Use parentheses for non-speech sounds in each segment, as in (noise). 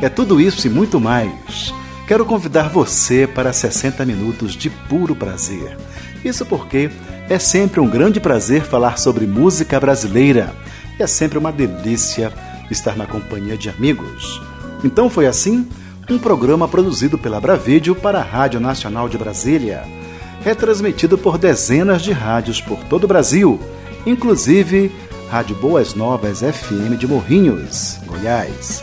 É tudo isso e muito mais. Quero convidar você para 60 minutos de puro prazer. Isso porque é sempre um grande prazer falar sobre música brasileira. É sempre uma delícia estar na companhia de amigos. Então foi assim um programa produzido pela Bravídeo para a Rádio Nacional de Brasília, retransmitido por dezenas de rádios por todo o Brasil, inclusive Rádio Boas Novas FM de Morrinhos, Goiás,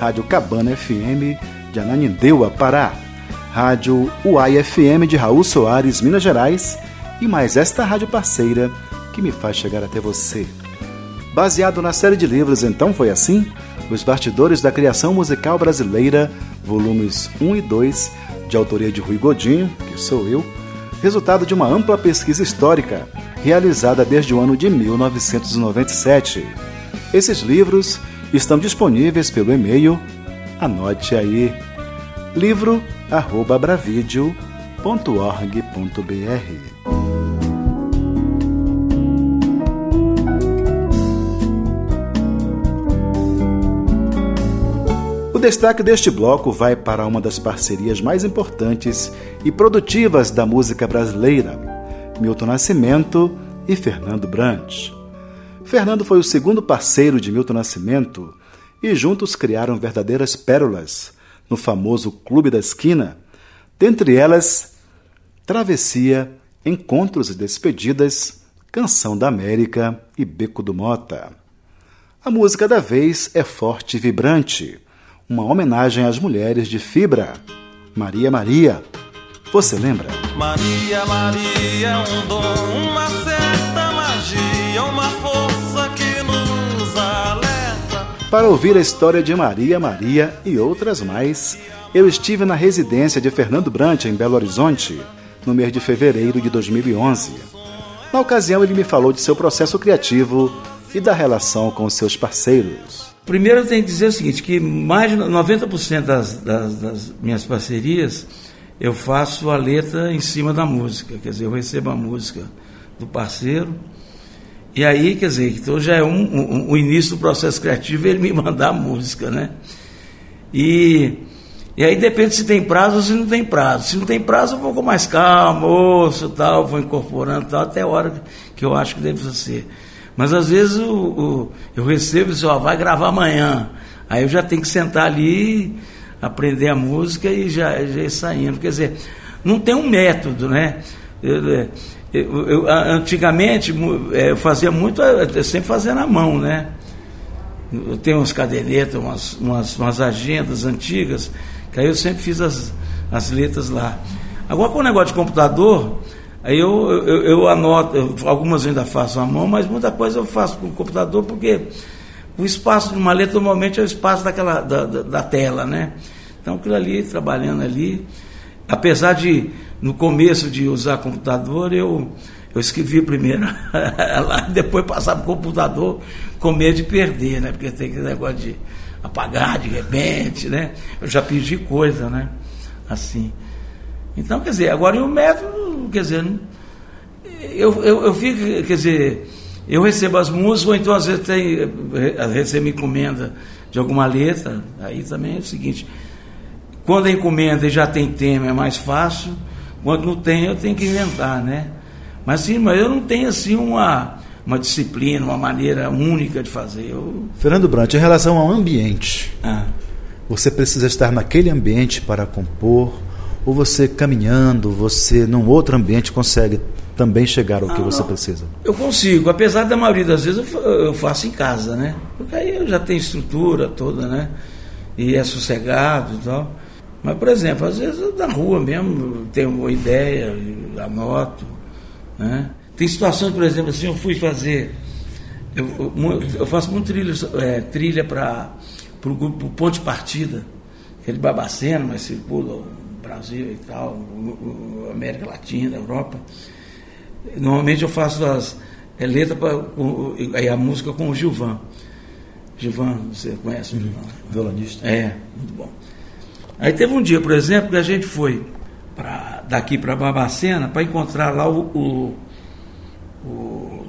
Rádio Cabana FM de Ananindeua, Pará, Rádio Uai FM de Raul Soares, Minas Gerais, e mais esta rádio parceira que me faz chegar até você. Baseado na série de livros Então Foi Assim, Os Bastidores da Criação Musical Brasileira, volumes 1 e 2, de autoria de Rui Godinho, que sou eu, resultado de uma ampla pesquisa histórica realizada desde o ano de 1997. Esses livros estão disponíveis pelo e-mail, anote aí, livro@bravideo.org.br. O destaque deste bloco vai para uma das parcerias mais importantes e produtivas da música brasileira, Milton Nascimento e Fernando Brant. Fernando foi o segundo parceiro de Milton Nascimento e juntos criaram verdadeiras pérolas no famoso Clube da Esquina, dentre elas Travessia, Encontros e Despedidas, Canção da América e Beco do Mota. A música da vez é forte e vibrante uma homenagem às mulheres de fibra. Maria Maria. Você lembra? Maria Maria, um dom, uma Para ouvir a história de Maria Maria e outras mais, eu estive na residência de Fernando Brant em Belo Horizonte, no mês de fevereiro de 2011. Na ocasião, ele me falou de seu processo criativo e da relação com seus parceiros. Primeiro eu tenho que dizer o seguinte, que mais de 90% das, das, das, minhas parcerias eu faço a letra em cima da música, quer dizer, eu recebo a música do parceiro, e aí, quer dizer, então já é um, um, o início do processo criativo ele me (laughs) mandar a música, né? E, e aí depende se tem prazo ou se não tem prazo. Se não tem prazo, eu vou com mais calma, ouço tal, vou incorporando tal, até a hora que eu acho que deve ser. Mas às vezes o, o, eu recebo e digo, ó, vai gravar amanhã. Aí eu já tenho que sentar ali, aprender a música e já, já ir saindo. Quer dizer, não tem um método, né? Eu, eu, eu, antigamente é, eu fazia muito, eu sempre fazia na mão, né? Eu tenho umas cadernetas, umas, umas, umas agendas antigas, que aí eu sempre fiz as, as letras lá. Agora com o negócio de computador, Aí eu, eu, eu anoto, algumas eu ainda faço à mão, mas muita coisa eu faço com o computador, porque o espaço de uma letra normalmente é o espaço daquela, da, da, da tela, né? Então aquilo ali, trabalhando ali, apesar de no começo de usar computador, eu, eu escrevi primeiro (laughs) lá, depois passar para o computador com medo de perder, né? Porque tem aquele negócio de apagar de repente, né? Eu já pedi coisa, né? Assim. Então, quer dizer, agora e o método, quer dizer, eu, eu, eu fico, quer dizer, eu recebo as músicas, ou então às vezes tem, recebo encomenda de alguma letra, aí também é o seguinte, quando a encomenda já tem tema é mais fácil, quando não tem eu tenho que inventar, né? Mas sim, mas eu não tenho assim uma, uma disciplina, uma maneira única de fazer. Eu... Fernando Brant, em relação ao ambiente, ah. você precisa estar naquele ambiente para compor, ou você caminhando, você num outro ambiente consegue também chegar ao que ah, você não. precisa? Eu consigo, apesar da maioria das vezes eu faço em casa, né? Porque aí eu já tenho estrutura toda, né? E é sossegado e tal. Mas, por exemplo, às vezes na rua mesmo tenho uma ideia, anoto, né? Tem situações, por exemplo, assim, eu fui fazer. Eu, eu, eu faço muito trilha, é, trilha para para o grupo Ponte de Partida, aquele Babacena, mas circula o Brasil e tal, o, o América Latina, Europa. Normalmente eu faço as é, letras para a música com o Gilvan. Gilvan, você conhece o Gilvan? Violonista. É, muito bom. Aí teve um dia, por exemplo, que a gente foi pra, daqui para Babacena para encontrar lá o, o, o,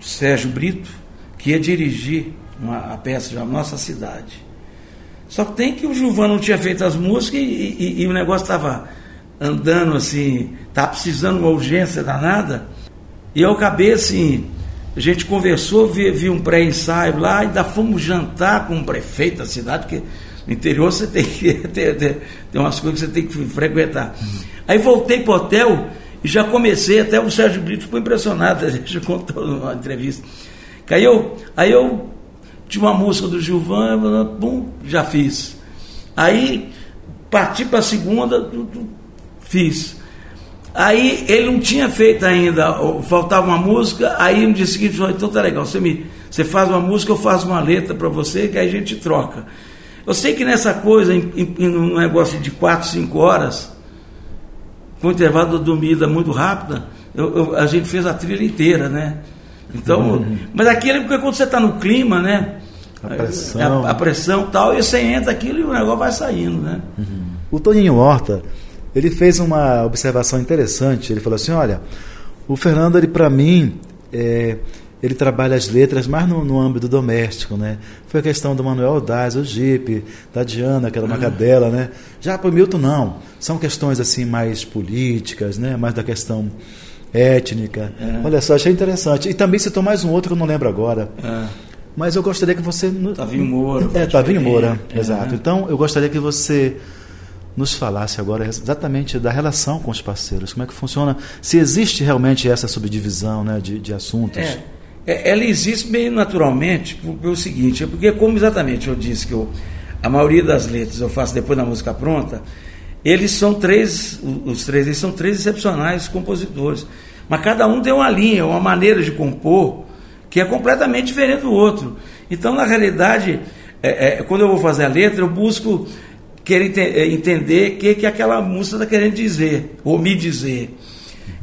Sérgio Brito, que ia dirigir uma, a peça da Nossa Cidade. Só que tem que o Gilvan não tinha feito as músicas e, e, e o negócio estava andando assim, estava precisando uma urgência danada. E eu acabei assim, a gente conversou, vi, vi um pré-ensaio lá, ainda fomos jantar com o prefeito da cidade, porque no interior você tem que (laughs) ter, ter umas coisas que você tem que frequentar. Aí voltei para o hotel e já comecei, até o Sérgio Brito ficou impressionado, (laughs) a gente contou numa entrevista. Aí eu, aí eu tinha uma música do Gilvan, bum, já fiz. Aí parti para a segunda, fiz. Aí ele não tinha feito ainda, faltava uma música, aí no dia seguinte falou, então tá legal, você, me, você faz uma música, eu faço uma letra para você, que aí a gente troca. Eu sei que nessa coisa, em, em, um negócio de 4, 5 horas, com intervalo de dormida muito rápida, eu, eu, a gente fez a trilha inteira, né? Então, uhum. mas aquilo é porque quando você está no clima, né? A pressão. A, a pressão tal, e você entra aquilo e o negócio vai saindo, né? Uhum. O Toninho Horta, ele fez uma observação interessante. Ele falou assim: olha, o Fernando, ele para mim, é, ele trabalha as letras mais no, no, âmbito doméstico, né? Foi a questão do Manuel Daz, o Jeep, da Diana, aquela uhum. macadela, né? Já para o Milton, não. São questões assim mais políticas, né? Mais da questão étnica. É. Olha só, achei interessante. E também citou mais um outro que eu não lembro agora. É. Mas eu gostaria que você. Tavinho Moura. É, Tavinho Moura, é. exato. Então, eu gostaria que você nos falasse agora exatamente da relação com os parceiros, como é que funciona, se existe realmente essa subdivisão né, de, de assuntos. É, é ela existe bem naturalmente pelo seguinte, é porque como exatamente eu disse que eu, a maioria das letras eu faço depois da música pronta, eles são três, os três, eles são três excepcionais compositores, mas cada um tem uma linha, uma maneira de compor que é completamente diferente do outro. Então, na realidade, é, é, quando eu vou fazer a letra, eu busco querer eh, entender o que, que aquela música está querendo dizer, ou me dizer.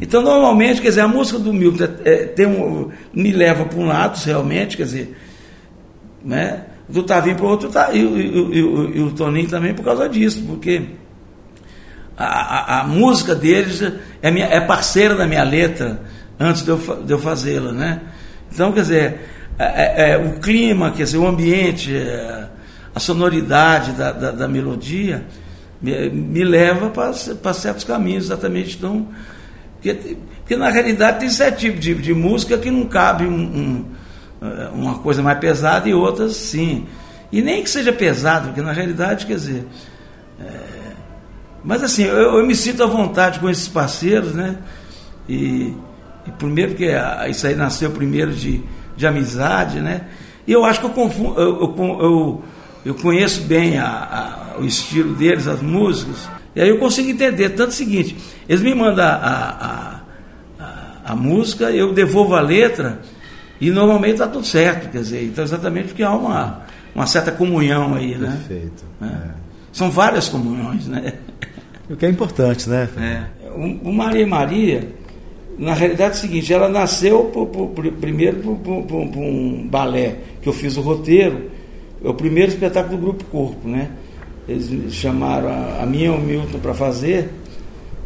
Então, normalmente, quer dizer, a música do Milton é, tem um, me leva para um lado, realmente, quer dizer, né? do Tavinho para o outro, tá, e, e, e, e, o Toninho também por causa disso, porque a, a, a música deles é, minha, é parceira da minha letra antes de eu, de eu fazê-la, né? Então, quer dizer, é, é, o clima, quer dizer, o ambiente, é, a sonoridade da, da, da melodia me, me leva para certos caminhos, exatamente. Então, porque, porque, na realidade tem certo tipo de, de música que não cabe um, um, eh, uma coisa mais pesada e outras sim. E nem que seja pesado, porque na realidade, quer dizer. É, mas assim, eu, eu, me sinto à vontade com esses parceiros, né? E, e primeiro porque isso aí nasceu primeiro de, de amizade, né? E eu acho que eu confundo. eu, eu, eu eu conheço bem a, a, o estilo deles, as músicas, e aí eu consigo entender. Tanto o seguinte, eles me mandam a, a, música, eu devolvo a letra, e normalmente está tudo certo, quer dizer, então exatamente porque há uma, uma certa comunhão aí, né? Perfeito. É. É. São várias comunhões, né? O que é importante, né? É. O, o Maria Maria, na realidade é o seguinte, ela nasceu por, por, primeiro por, por, um balé, que eu fiz o roteiro, é o primeiro espetáculo do Grupo Corpo, né? Eles chamaram a, a minha o Milton para fazer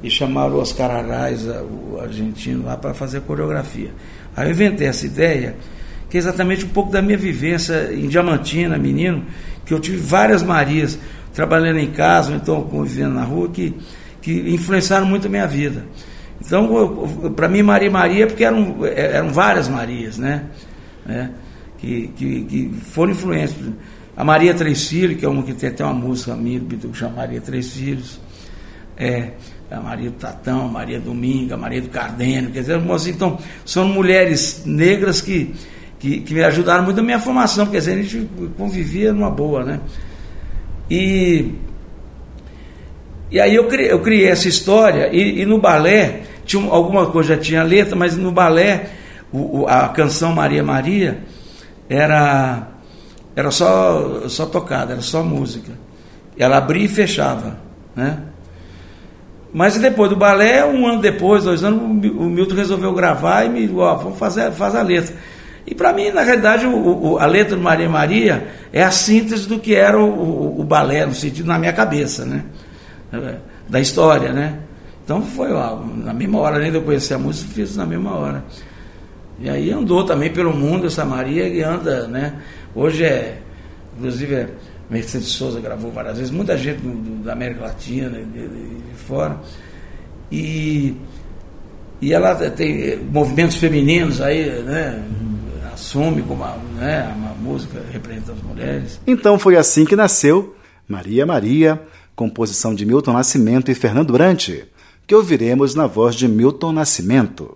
e chamaram o Oscar Arraes, o argentino, lá para fazer a coreografia. Aí eu inventei essa ideia, que é exatamente um pouco da minha vivência em Diamantina, menino, que eu tive várias Marias, trabalhando em casa, ou então convivendo na rua, que, que influenciaram muito a minha vida. Então, para mim, Maria Maria, porque eram, eram várias Marias, né? É que, que, que foram influentes. A Maria Três Filhos, que é uma que tem até uma música minha do que chama Maria Três Filhos. É, a Maria do Tatão, a Maria Dominga, a Maria do Cardeno, quer dizer, então, são mulheres negras que, que, que, me ajudaram muito na minha formação, quer dizer, a gente convivia numa boa, né? E, e aí eu criei, eu criei essa história, e, e no balé, tinha alguma coisa já tinha letra, mas no balé, o, a canção Maria Maria, era era só, só tocada, era só música. Ela abria e fechava, né? Mas depois do balé, um ano depois, dois anos, o Milton resolveu gravar e me ó, vamos fazer, fazer a letra. E para mim, na realidade, o, o, a letra do Maria Maria é a síntese do que era o, o, balé, no sentido na minha cabeça, né? Da história, né? Então foi ó, na mesma hora, nem de eu conhecer a música, fiz na mesma hora. E aí andou também pelo mundo essa Maria e anda, né? Hoje é, inclusive, é, Mercedes Souza gravou várias vezes, muita gente do, do, da América Latina, de, de, de, fora. E, e ela tem movimentos femininos aí, né? Assume como uma, né, uma música representa as mulheres. Então foi assim que nasceu Maria Maria, composição de Milton Nascimento e Fernando Brant, que ouviremos na voz de Milton Nascimento.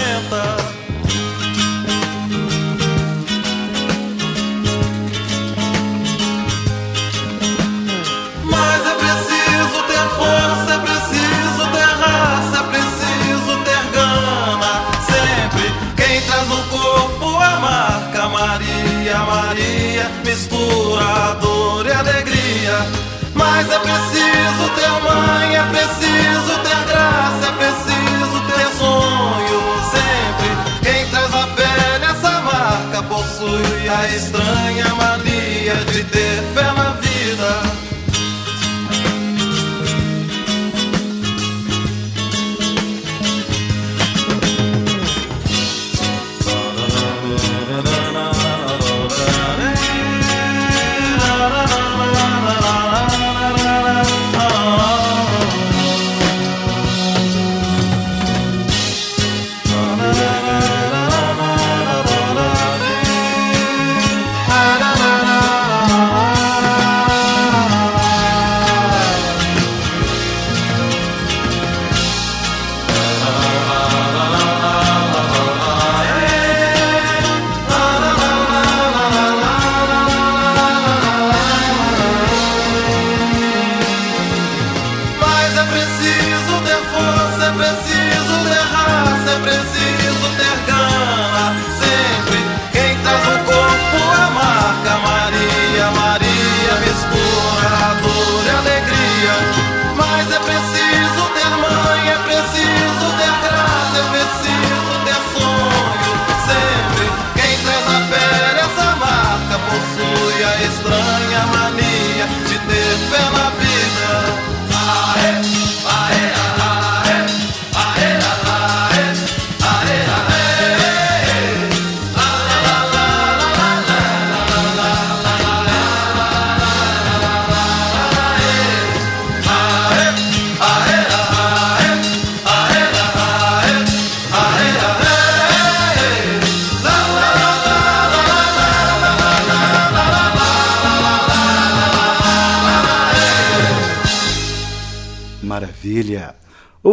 Mas é preciso ter mãe, é preciso ter graça, é preciso ter sonho. Sempre quem traz a pele essa marca possui a estranha mania de ter fé na vida.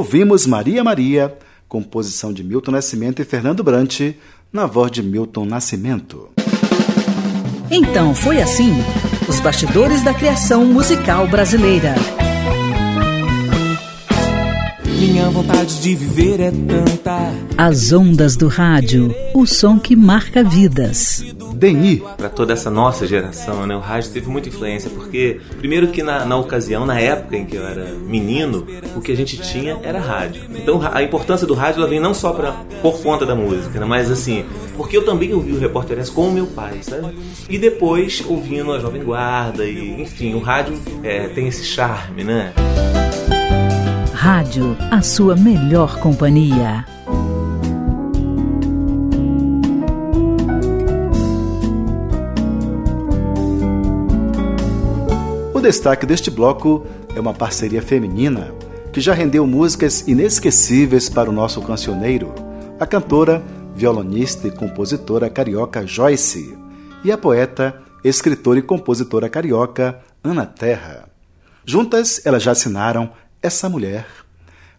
Ouvimos Maria Maria, composição de Milton Nascimento e Fernando Brant, na voz de Milton Nascimento. Então foi assim: os bastidores da criação musical brasileira. Minha vontade de viver é tanta. As ondas do rádio, o som que marca vidas. Deni. Para toda essa nossa geração, né, o rádio teve muita influência, porque, primeiro que na, na ocasião, na época em que eu era menino, o que a gente tinha era rádio. Então a importância do rádio ela vem não só pra, por conta da música, né, mas assim, porque eu também ouvi o Repórter S com o meu pai, sabe? E depois ouvindo a Jovem Guarda, e enfim, o rádio é, tem esse charme, né? Rádio, a sua melhor companhia. Destaque deste bloco é uma parceria feminina que já rendeu músicas inesquecíveis para o nosso cancioneiro, a cantora violonista e compositora carioca Joyce, e a poeta, escritora e compositora carioca Ana Terra. Juntas, elas já assinaram Essa Mulher,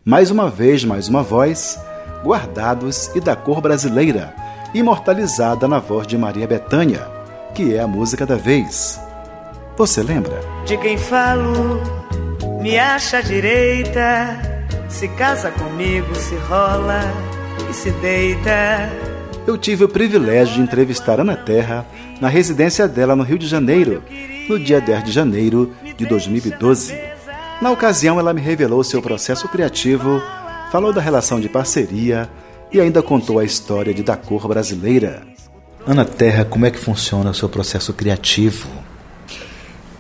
Mais uma Vez, Mais uma Voz, Guardados e da Cor Brasileira, imortalizada na voz de Maria Bethânia, que é a música da vez. Você lembra? De quem falo, me acha direita, se casa comigo, se rola e se deita. Eu tive o privilégio de entrevistar Ana Terra na residência dela no Rio de Janeiro, no dia 10 de janeiro de 2012. Na ocasião, ela me revelou seu processo criativo, falou da relação de parceria e ainda contou a história de Da Cor Brasileira. Ana Terra, como é que funciona o seu processo criativo?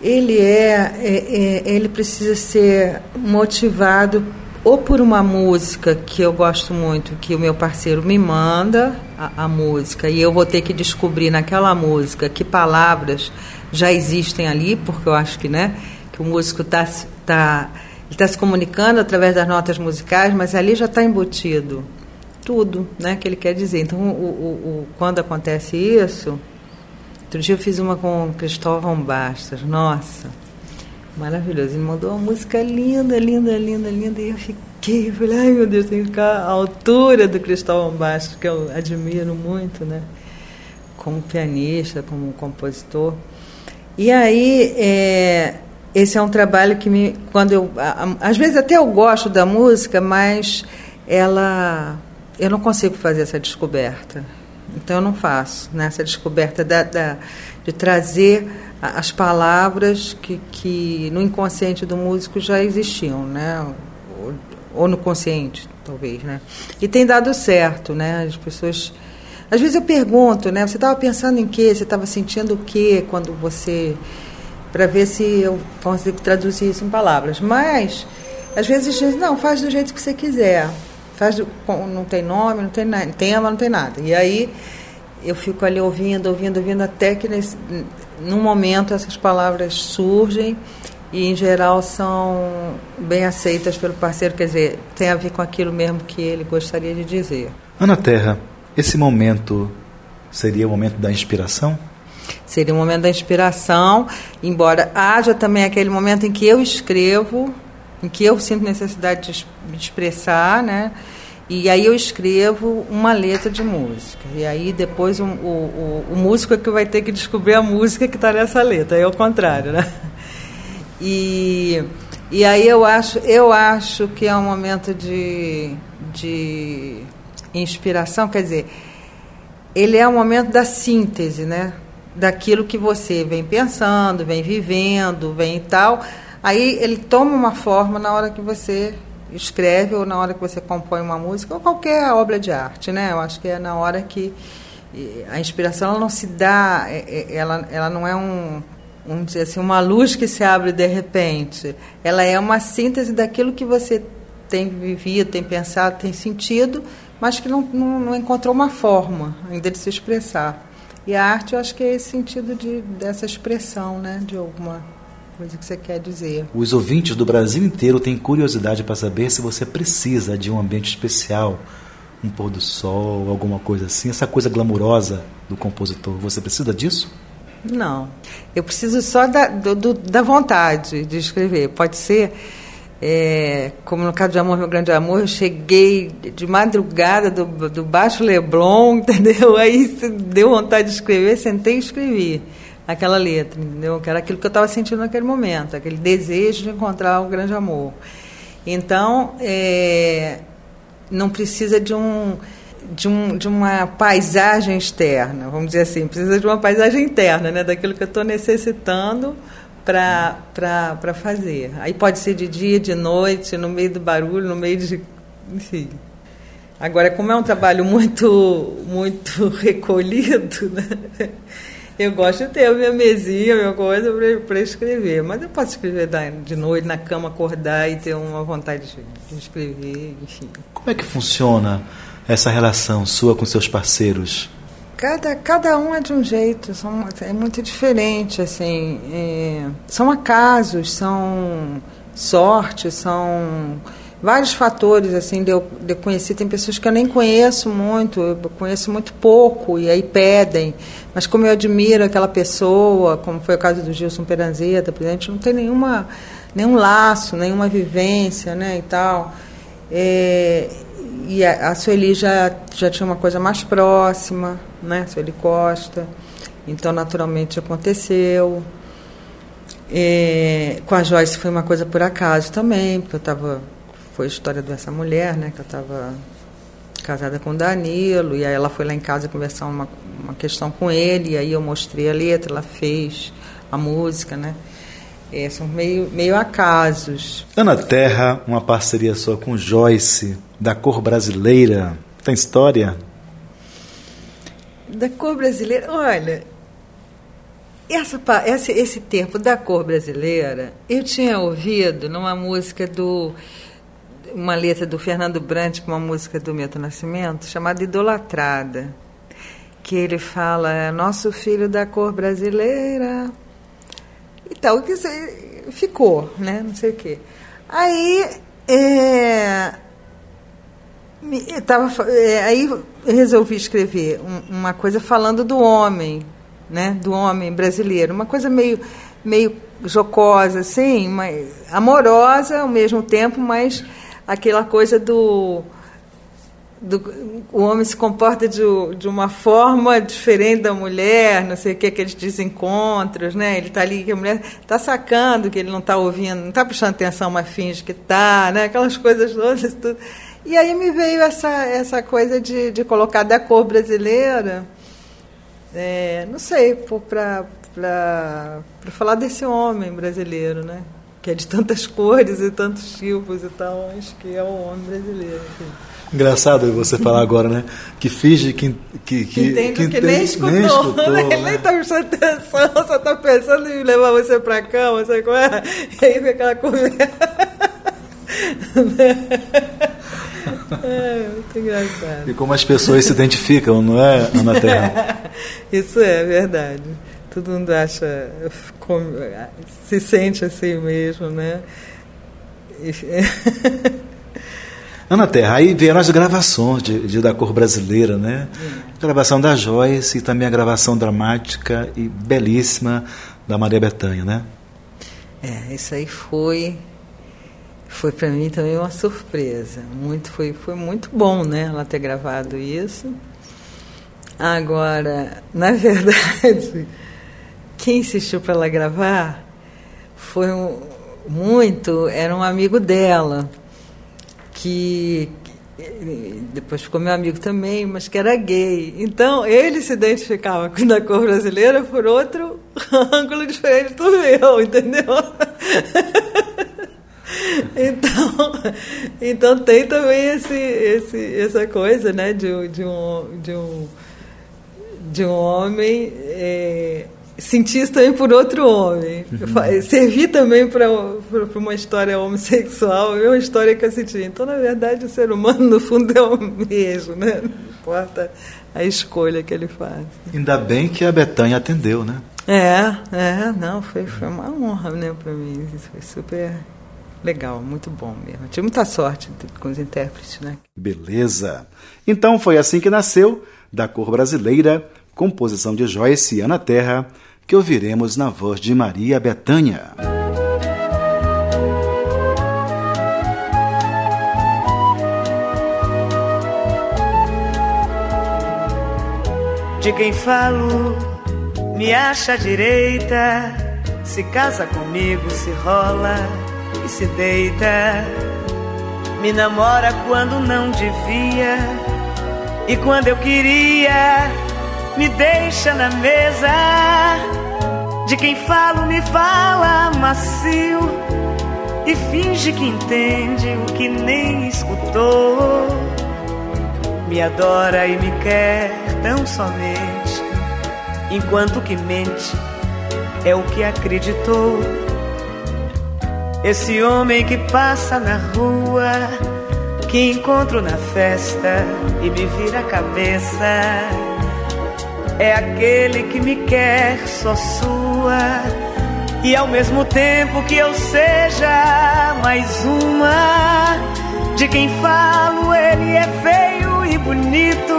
Ele é, é, é ele precisa ser motivado ou por uma música que eu gosto muito, que o meu parceiro me manda a, a, música, e eu vou ter que descobrir naquela música que palavras já existem ali, porque eu acho que, né, que o músico está tá, tá se comunicando através das notas musicais, mas ali já está embutido tudo né, que ele quer dizer. Então, o, o, o, quando acontece isso, outro dia eu fiz uma com o Cristóvão Bastos, nossa Maravilhoso. Ele mandou uma música linda, linda, linda, linda. E eu fiquei, falei, ai meu Deus, tem que ficar à altura do Cristóvão Bastos, que eu admiro muito, né? Como pianista, como compositor. E aí, é, esse é um trabalho que me. Quando eu. Às vezes até eu gosto da música, mas ela. Eu não consigo fazer essa descoberta. Então eu não faço né, essa descoberta da, da de trazer as palavras que, que no inconsciente do músico já existiam, né? Ou, ou no consciente, talvez, né? E tem dado certo, né? As pessoas... Às vezes eu pergunto, né? Você estava pensando em quê? Você estava sentindo o quê quando você... Para ver se eu consigo traduzir isso em palavras. Mas, às vezes, diz, não, faz do jeito que você quiser. Faz não tem nome, não tem tema, não tem nada. E aí eu fico ali ouvindo, ouvindo, ouvindo, até que nesse, num momento essas palavras surgem e em geral são bem aceitas pelo parceiro, quer dizer, tem a ver com aquilo mesmo que ele gostaria de dizer. Ana Terra, esse momento seria o momento da inspiração? Seria o momento da inspiração, embora haja também aquele momento em que eu escrevo, em que eu sinto necessidade de me expressar, né? E aí eu escrevo uma letra de música. E aí depois o, o, o, músico é que vai ter que descobrir a música que está nessa letra. É o contrário, né? E, e aí eu acho, eu acho que é um momento de, de inspiração, quer dizer, ele é um momento da síntese, né? Daquilo que você vem pensando, vem vivendo, vem tal. Aí ele toma uma forma na hora que você escreve ou na hora que você compõe uma música ou qualquer obra de arte, né? Eu acho que é na hora que a inspiração ela não se dá, é, é, ela, ela não é um, vamos dizer assim, uma luz que se abre de repente. Ela é uma síntese daquilo que você tem vivido, tem pensado, tem sentido, mas que não, não, não encontrou uma forma ainda de se expressar. E a arte, eu acho que é esse sentido de, dessa expressão, né, de alguma coisa que você quer dizer. Os ouvintes do Brasil inteiro têm curiosidade para saber se você precisa de um ambiente especial, um pôr do sol, alguma coisa assim, essa coisa glamurosa do compositor. Você precisa disso? Não. Eu preciso só da, do, da vontade de escrever. Pode ser. É, como no caso de Amor, Meu Grande Amor, eu cheguei de madrugada do, do Baixo Leblon, (laughs) entendeu? Aí deu vontade de escrever, sentei e escrevi aquela letra, entendeu? Que era aquilo que eu estava sentindo naquele momento, aquele desejo de encontrar o grande amor. Então, é, não precisa de um, de, um, de uma paisagem externa, vamos dizer assim, precisa de uma paisagem interna, né? daquilo que eu estou necessitando para fazer. Aí pode ser de dia, de noite, no meio do barulho, no meio de. Enfim. Agora, como é um trabalho muito, muito (laughs) recolhido, né? Eu gosto de ter a minha mesinha, a minha coisa para escrever. Mas eu posso escrever de noite, na cama, acordar e ter uma vontade de escrever, enfim. Como é que funciona essa relação sua com seus parceiros? Cada, cada um é de um jeito, são, é muito diferente, assim. É, são acasos, são sorte, são vários fatores assim de eu, de eu conhecer. Tem pessoas que eu nem conheço muito, eu conheço muito pouco e aí pedem. Mas como eu admiro aquela pessoa, como foi o caso do Gilson Peranzeta, por exemplo, não tem nenhuma nenhum laço, nenhuma vivência, né, e tal. É, e a, a Sueli já já tinha uma coisa mais próxima, né, Sueli Costa. Então, naturalmente aconteceu. É, com a Joyce foi uma coisa por acaso também, porque eu estava foi a história dessa mulher, né? Que eu estava casada com o Danilo, e aí ela foi lá em casa conversar uma, uma questão com ele, e aí eu mostrei a letra, ela fez a música, né? É, são meio, meio acasos. Ana Terra, uma parceria sua com Joyce, da cor brasileira. Tem história? Da cor brasileira, olha, essa, esse, esse tempo da cor brasileira, eu tinha ouvido numa música do uma letra do Fernando Brant com uma música do Milton Nascimento chamada Idolatrada, que ele fala nosso filho da cor brasileira e tal, que ficou, né? Não sei o quê. Aí é, eu tava, é, aí eu resolvi escrever um, uma coisa falando do homem, né? Do homem brasileiro, uma coisa meio meio jocosa, assim, mas amorosa ao mesmo tempo, mas aquela coisa do, do o homem se comporta de, de uma forma diferente da mulher, não sei o que, aqueles desencontros, né? Ele está ali, que a mulher está sacando que ele não está ouvindo, não está prestando atenção, mas finge que está, né? Aquelas coisas todas, tudo. E aí me veio essa, essa coisa de, de colocar da cor brasileira, é, não sei, para falar desse homem brasileiro, né? Que é de tantas (laughs) cores e tantos tipos e tal, acho que é o homem brasileiro. Engraçado você falar agora, né? Que finge que. Que, que, Entende que, que nem escutou. Nem escutou (laughs) né? nem está prestando atenção, só está pensando em levar você para cama, sabe qual é? E aí vem aquela conversa. (laughs) é, muito engraçado. E como as pessoas se identificam, não é, Ana Terra? Isso é verdade todo mundo acha, se sente assim mesmo, né? (laughs) Ana Terra, aí vieram as gravações de, de, da cor brasileira, né? A gravação da Joyce e também a gravação dramática e belíssima da Maria Bethânia, né? É, isso aí foi foi para mim também uma surpresa. Muito foi foi muito bom, né? Ela ter gravado isso. Agora, na (laughs) verdade, quem insistiu para ela gravar foi um, muito, era um amigo dela, que depois ficou meu amigo também, mas que era gay. Então, ele se identificava com a cor brasileira por outro (laughs) ângulo diferente do meu, entendeu? (laughs) então, então tem também esse, esse, essa coisa, né, de, de, um, de, um, de um homem... É, sentir isso também por outro homem. Uhum. Servir também para uma história homossexual, é uma história que eu senti. Então, na verdade, o ser humano, no fundo, é o mesmo, né? Não importa a escolha que ele faz. Ainda bem que a Betânia atendeu, né? É, é, não, foi, foi uma honra né, para mim. Isso foi super legal, muito bom mesmo. tive muita sorte com os intérpretes, né? Beleza. Então foi assim que nasceu, da cor brasileira, composição de Joyce e Ana Terra, que ouviremos na voz de Maria Betânia. De quem falo, me acha direita, se casa comigo, se rola e se deita. Me namora quando não devia e quando eu queria me deixa na mesa. De quem falo, me fala macio e finge que entende o que nem escutou. Me adora e me quer tão somente, enquanto que mente é o que acreditou. Esse homem que passa na rua, que encontro na festa e me vira a cabeça é aquele que me quer só sua. E ao mesmo tempo que eu seja mais uma, De quem falo, ele é feio e bonito,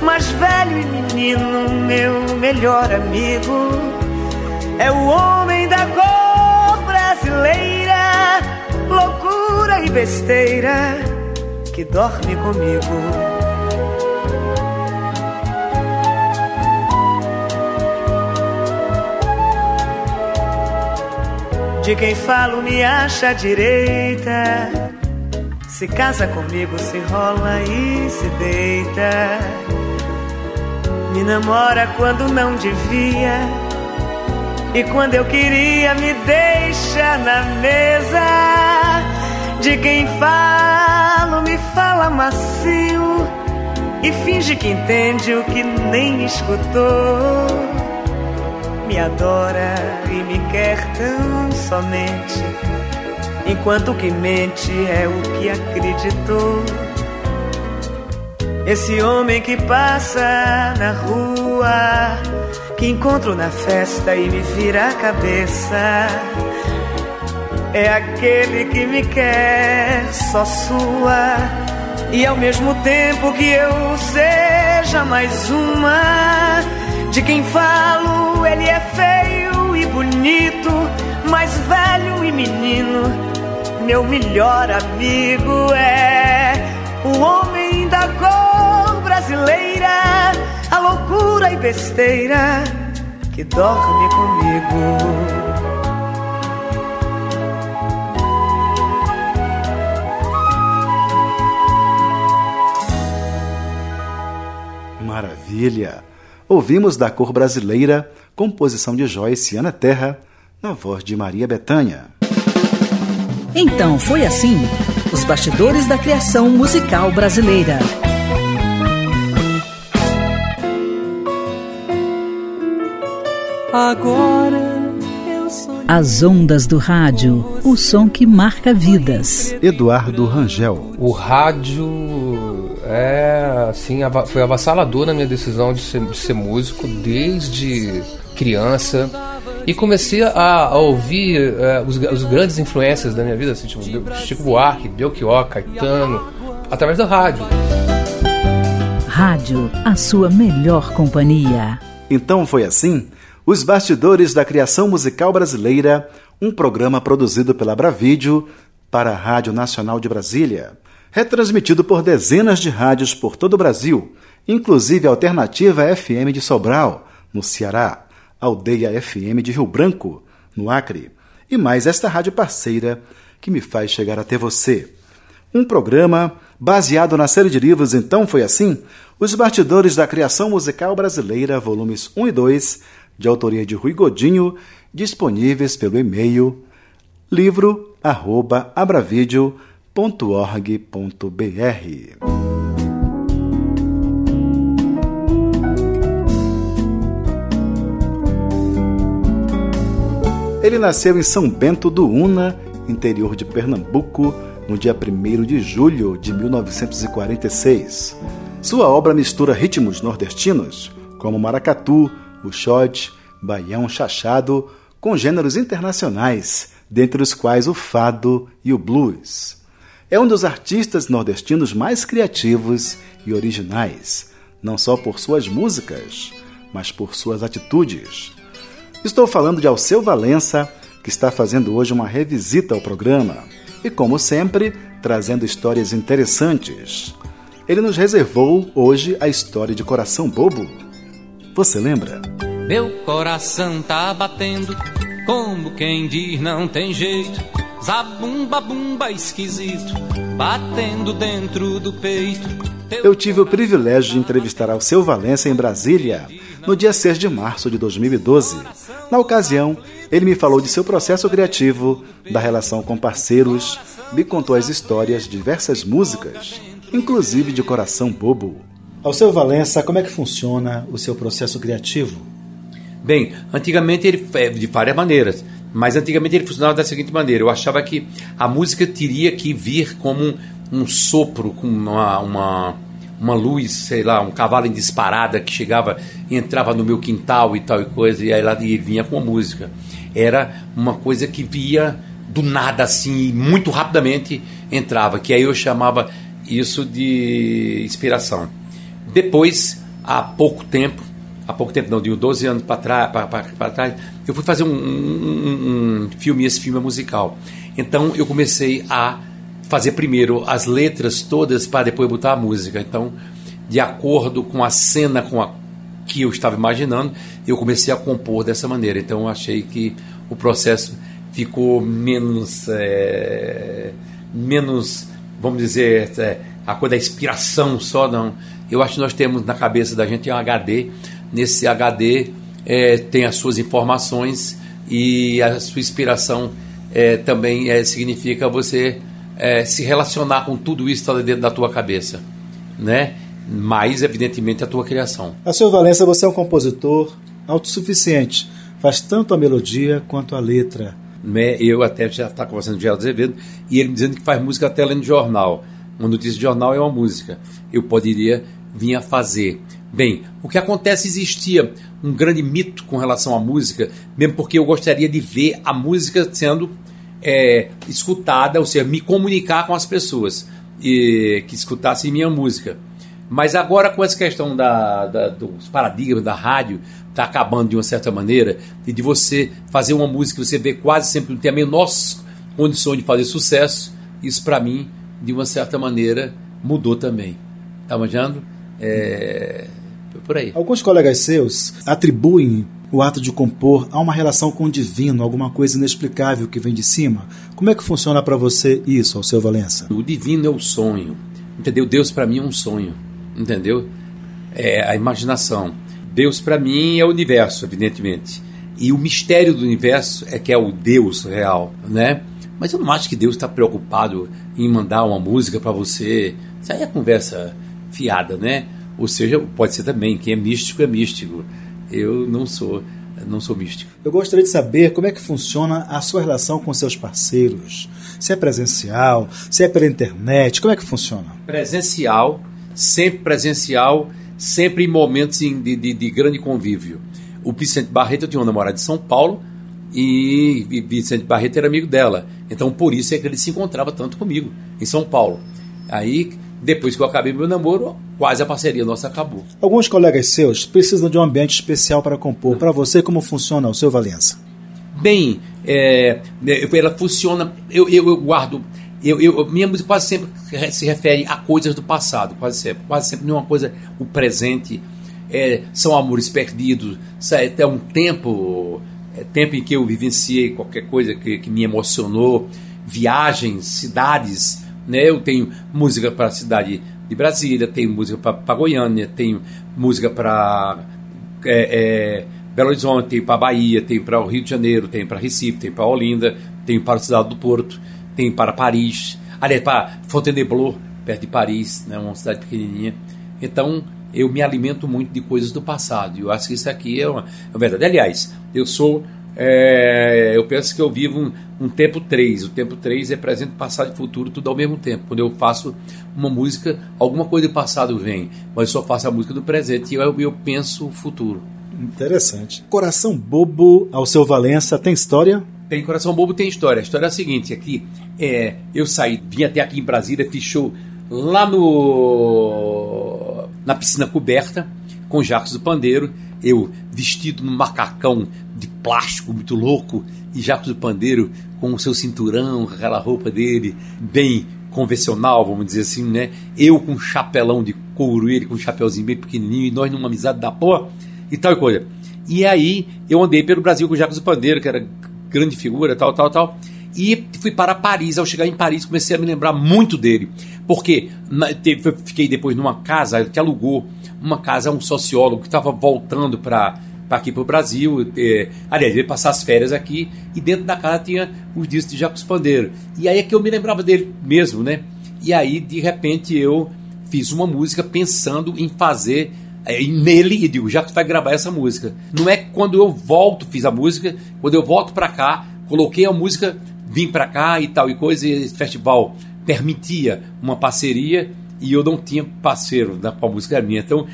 mas velho e menino, meu melhor amigo. É o homem da cor brasileira, loucura e besteira que dorme comigo. De quem falo me acha direita. Se casa comigo, se rola e se deita. Me namora quando não devia. E quando eu queria, me deixa na mesa. De quem falo, me fala macio. E finge que entende o que nem escutou me adora e me quer tão somente, enquanto que mente é o que acreditou. Esse homem que passa na rua, que encontro na festa e me vira a cabeça, é aquele que me quer só sua. E ao mesmo tempo que eu seja mais uma de quem falo, ele é feio e bonito, mas velho e menino. Meu melhor amigo é o homem da cor brasileira, a loucura e besteira que dorme comigo. Maravilha! ouvimos da cor brasileira, composição de Joyce Ana Terra, na voz de Maria Betânia. Então foi assim: os bastidores da criação musical brasileira. Agora As ondas do rádio, o som que marca vidas. Eduardo Rangel. O rádio é assim, foi avassalador na minha decisão de ser, de ser músico desde criança. E comecei a, a ouvir uh, os, os, grandes influências da minha vida, assim, tipo Chico Buarque, Belchior, Caetano, através da rádio. Rádio, a sua melhor companhia. Então foi assim? Os Bastidores da Criação Musical Brasileira, um programa produzido pela Bravídeo para a Rádio Nacional de Brasília retransmitido por dezenas de rádios por todo o Brasil, inclusive a Alternativa FM de Sobral, no Ceará, Aldeia FM de Rio Branco, no Acre, e mais esta rádio parceira que me faz chegar até você. Um programa baseado na série de livros Então Foi Assim, Os Bastidores da Criação Musical Brasileira, volumes 1 e 2, de autoria de Rui Godinho, disponíveis pelo e-mail livro@abravideo.com Ele nasceu em São Bento do Una, interior de Pernambuco, no dia 1 de julho de 1946. Sua obra mistura ritmos nordestinos, como maracatu, o shot, baião chachado, com gêneros internacionais, dentre os quais o fado e o blues. É um dos artistas nordestinos mais criativos e originais, não só por suas músicas, mas por suas atitudes. Estou falando de Alceu Valença, que está fazendo hoje uma revisita ao programa e, como sempre, trazendo histórias interessantes. Ele nos reservou hoje a história de Coração Bobo. Você lembra? Meu coração tá batendo, como quem diz não tem jeito. Zabumba bumba esquisito, batendo dentro do peito. Eu tive o privilégio de entrevistar Alceu Valença em Brasília, no dia 6 de março de 2012. Na ocasião, ele me falou de seu processo criativo, da relação com parceiros, me contou as histórias de diversas músicas, inclusive de Coração Bobo. Alceu Valença, como é que funciona o seu processo criativo? Bem, antigamente ele de várias maneiras. Mas antigamente ele funcionava da seguinte maneira: eu achava que a música teria que vir como um, um sopro, com uma, uma, uma luz, sei lá, um cavalo em disparada que chegava e entrava no meu quintal e tal e coisa, e aí lá e vinha com a música. Era uma coisa que via do nada assim, muito rapidamente entrava, que aí eu chamava isso de inspiração. Depois, há pouco tempo, há pouco tempo não, de 12 anos para trás, eu fui fazer um, um, um, filme, esse filme é musical. Então eu comecei a fazer primeiro as letras todas para depois botar a música. Então, de acordo com a cena com a que eu estava imaginando, eu comecei a compor dessa maneira. Então eu achei que o processo ficou menos é, menos vamos dizer é, a coisa da inspiração só não eu acho que nós temos na cabeça da gente um HD nesse HD é, tem as suas informações e a sua inspiração é, também é, significa você é, se relacionar com tudo isso que está dentro da tua cabeça né mais evidentemente a tua criação a seu Valença você é um compositor autossuficiente faz tanto a melodia quanto a letra né? Eu até já estava conversando com o Geraldo Azevedo e ele me dizendo que faz música até lendo jornal. Uma notícia de jornal é uma música. Eu poderia vir a fazer. Bem, o que acontece existia um grande mito com relação à música, mesmo porque eu gostaria de ver a música sendo é, escutada, ou seja, me comunicar com as pessoas e, que escutassem minha música. Mas agora com essa questão da, da, dos paradigmas da rádio, está acabando de uma certa maneira, e de você fazer uma música que você vê quase sempre não tem a menor condição de fazer sucesso, isso para mim, de uma certa maneira, mudou também. Tá manjando? É... Por aí. Alguns colegas seus atribuem o ato de compor a uma relação com o divino, alguma coisa inexplicável que vem de cima. Como é que funciona para você isso, ao seu Valença? O divino é o sonho, entendeu? Deus para mim é um sonho, entendeu? É a imaginação. Deus para mim é o universo, evidentemente. E o mistério do universo é que é o Deus real, né? Mas eu não acho que Deus está preocupado em mandar uma música para você. Isso aí é conversa fiada, né? Ou seja, pode ser também, quem é místico é místico. Eu não sou, não sou místico. Eu gostaria de saber como é que funciona a sua relação com seus parceiros. Se é presencial, se é pela internet, como é que funciona? Presencial, sempre presencial sempre em momentos de, de, de grande convívio. O Vicente Barreto, eu tinha uma namorada de São Paulo e, e Vicente Barreto era amigo dela. Então, por isso é que ele se encontrava tanto comigo, em São Paulo. Aí, depois que eu acabei meu namoro, quase a parceria nossa acabou. Alguns colegas seus precisam de um ambiente especial para compor. Para você, como funciona o seu Valença? Bem, é, ela funciona. Eu, eu, eu guardo eu, eu, minha música quase sempre se refere a coisas do passado, quase sempre. Quase sempre nenhuma coisa, o presente. É, são amores perdidos, é um tempo, é tempo em que eu vivenciei qualquer coisa que, que me emocionou, viagens, cidades. Né? Eu tenho música para a cidade de Brasília, tenho música para Goiânia, tenho música para é, é, Belo Horizonte, tenho para Bahia, tenho para o Rio de Janeiro, tenho para Recife, tenho para Olinda, tenho para a cidade do Porto tem para Paris, aliás, para Fontainebleau, perto de Paris, né, uma cidade pequenininha. Então, eu me alimento muito de coisas do passado. Eu acho que isso aqui é uma, é uma verdade. Aliás, eu sou. É, eu penso que eu vivo um, um, tempo 3. O tempo 3 é presente, passado e futuro, tudo ao mesmo tempo. Quando eu faço uma música, alguma coisa do passado vem, mas eu só faço a música do presente e eu, eu penso o futuro. Interessante. Coração Bobo ao seu Valença tem história? Tem Coração Bobo, tem história. A história é a seguinte: aqui, é, eu saí, vim até aqui em Brasília, fiz show lá no na piscina coberta com Jacques do Pandeiro, eu vestido num macacão de plástico muito louco e Jacques do Pandeiro com o seu cinturão, aquela roupa dele bem convencional, vamos dizer assim, né? Eu com um chapelão de couro, ele com um chapeuzinho bem pequenininho e nós numa amizade da porra e tal coisa. E aí eu andei pelo Brasil com o Jacques do Pandeiro, que era grande figura, tal, tal, tal. E fui para Paris. Ao chegar em Paris, comecei a me lembrar muito dele. Porque fiquei depois numa casa que alugou uma casa um sociólogo que estava voltando para aqui para o Brasil. É, aliás, ele passar as férias aqui. E dentro da casa tinha os discos de Jacques Pandeiro. E aí é que eu me lembrava dele mesmo, né? E aí, de repente, eu fiz uma música pensando em fazer é, nele, e digo, já que vai gravar essa música. Não é quando eu volto, fiz a música, quando eu volto para cá, coloquei a música, vim para cá e tal e coisa, e esse festival permitia uma parceria e eu não tinha parceiro da a música minha. Então,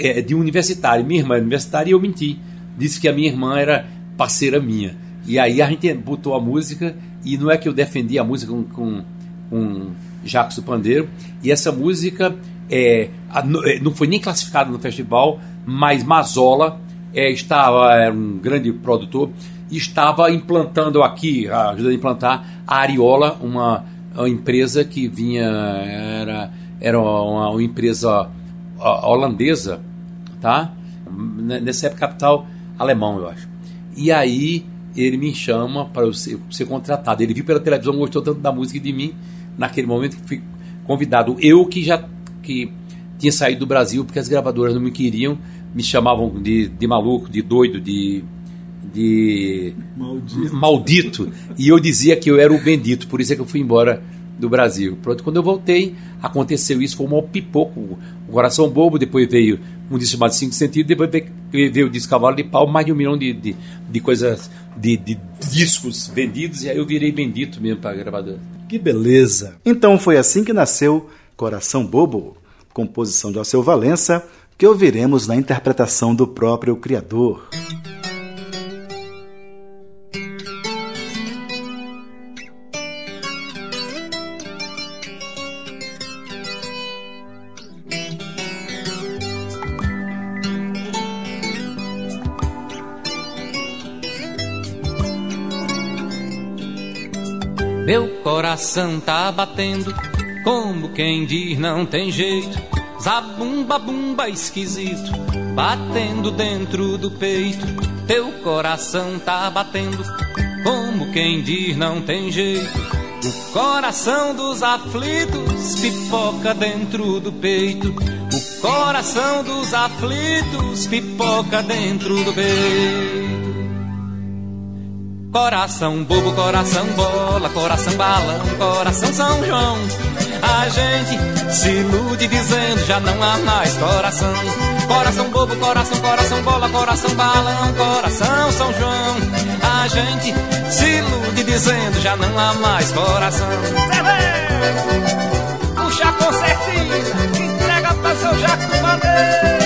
é, de universitário, minha irmã era universitária e eu menti. Disse que a minha irmã era parceira minha. E aí a gente botou a música e não é que eu defendi a música com, com, com Jacques do Pandeiro, e essa música é, é, não foi nem classificada no festival, mas Mazola é, estava, era um grande produtor, estava implantando aqui, ajudando a implantar a Ariola, uma, uma empresa que vinha, era, era uma, uma empresa holandesa, tá? Nessa época capital alemão, eu acho. E aí ele me chama para eu ser, ser, contratado. Ele viu pela televisão, gostou tanto da música de mim, naquele momento que fui convidado. Eu que já que tinha saído do Brasil porque as gravadoras não me queriam, me chamavam de, de maluco, de doido, de de maldito. maldito. E eu dizia que eu era o bendito, por isso é que eu fui embora do Brasil. Pronto, quando eu voltei, aconteceu isso, foi um pipoco. O Coração Bobo, depois veio um disco chamado Cinco Sentidos, depois veio, o disco Cavalo de Pau, mais de um milhão de, de, de coisas, de, de discos vendidos, e aí eu virei bendito mesmo para a gravadora. Que beleza! Então foi assim que nasceu Coração Bobo, composição de Alceu Valença, que ouviremos na interpretação do próprio criador. Meu coração tá batendo, como quem diz não tem jeito. Zabumba bumba esquisito, batendo dentro do peito. Teu coração tá batendo, como quem diz não tem jeito. O coração dos aflitos pipoca dentro do peito. O coração dos aflitos pipoca dentro do peito. Coração bobo, coração bola, coração balão, coração São João. A gente se ilude dizendo já não há mais coração. Coração bobo, coração, coração bola, coração balão, coração São João. A gente se ilude dizendo já não há mais coração. Puxa com certeza, entrega pra seu Jaco Bandeira.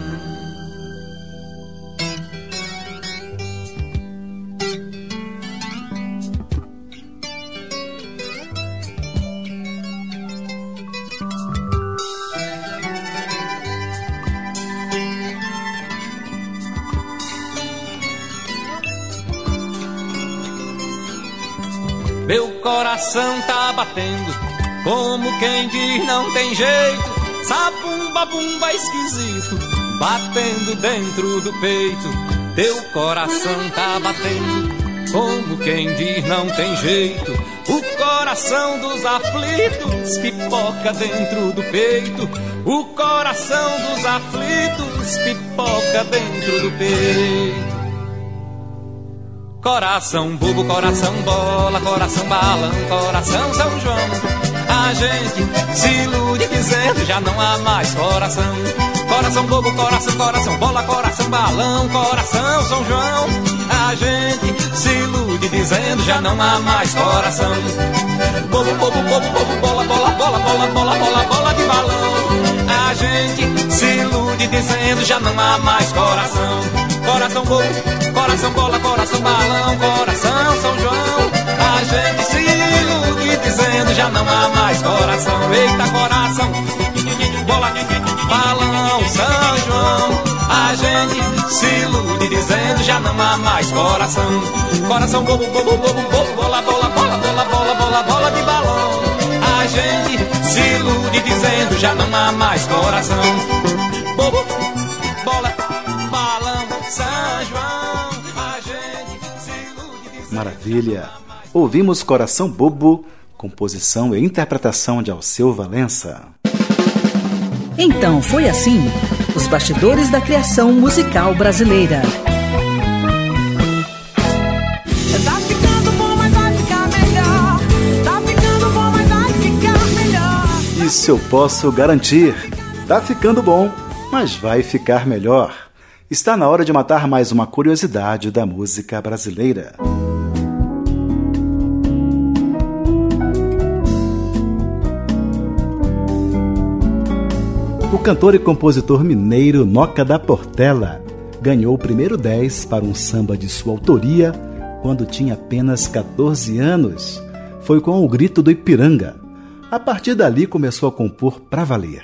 Meu coração tá batendo, como quem diz não tem jeito. Sabumba bumba esquisito, batendo dentro do peito. Teu coração tá batendo, como quem diz não tem jeito. O coração dos aflitos pipoca dentro do peito. O coração dos aflitos pipoca dentro do peito. Coração bobo, coração bola, coração balão, coração São João. A gente se ilude dizendo já não há mais coração. Coração bobo, coração, coração bola, coração balão, coração São João. A gente se ilude dizendo já não há mais coração. Bobo, bobo, bobo, bobo, bola, bola, bola, bola, bola, bola, bola de balão. A gente se ilude dizendo já não há mais coração. Coração bobo, coração bola, coração balão, coração São João. A gente se ilude dizendo já não há mais coração. Eita, coração, bola, balão, São João. A gente se ilude dizendo já não há mais coração. Coração bobo, bobo, bobo, bobo, bola, bola, bola, bola, bola, bola, bola de balão. A gente se ilude dizendo já não há mais coração. Bobo, Maravilha! Ouvimos Coração Bobo, composição e interpretação de Alceu Valença. Então foi assim os bastidores da criação musical brasileira. Tá ficando bom, mas vai ficar melhor. Tá ficando bom, mas vai ficar melhor. Isso eu posso garantir. Tá ficando bom, mas vai ficar melhor. Está na hora de matar mais uma curiosidade da música brasileira. Cantor e compositor mineiro Noca da Portela ganhou o primeiro 10 para um samba de sua autoria quando tinha apenas 14 anos. Foi com o grito do Ipiranga. A partir dali começou a compor pra valer.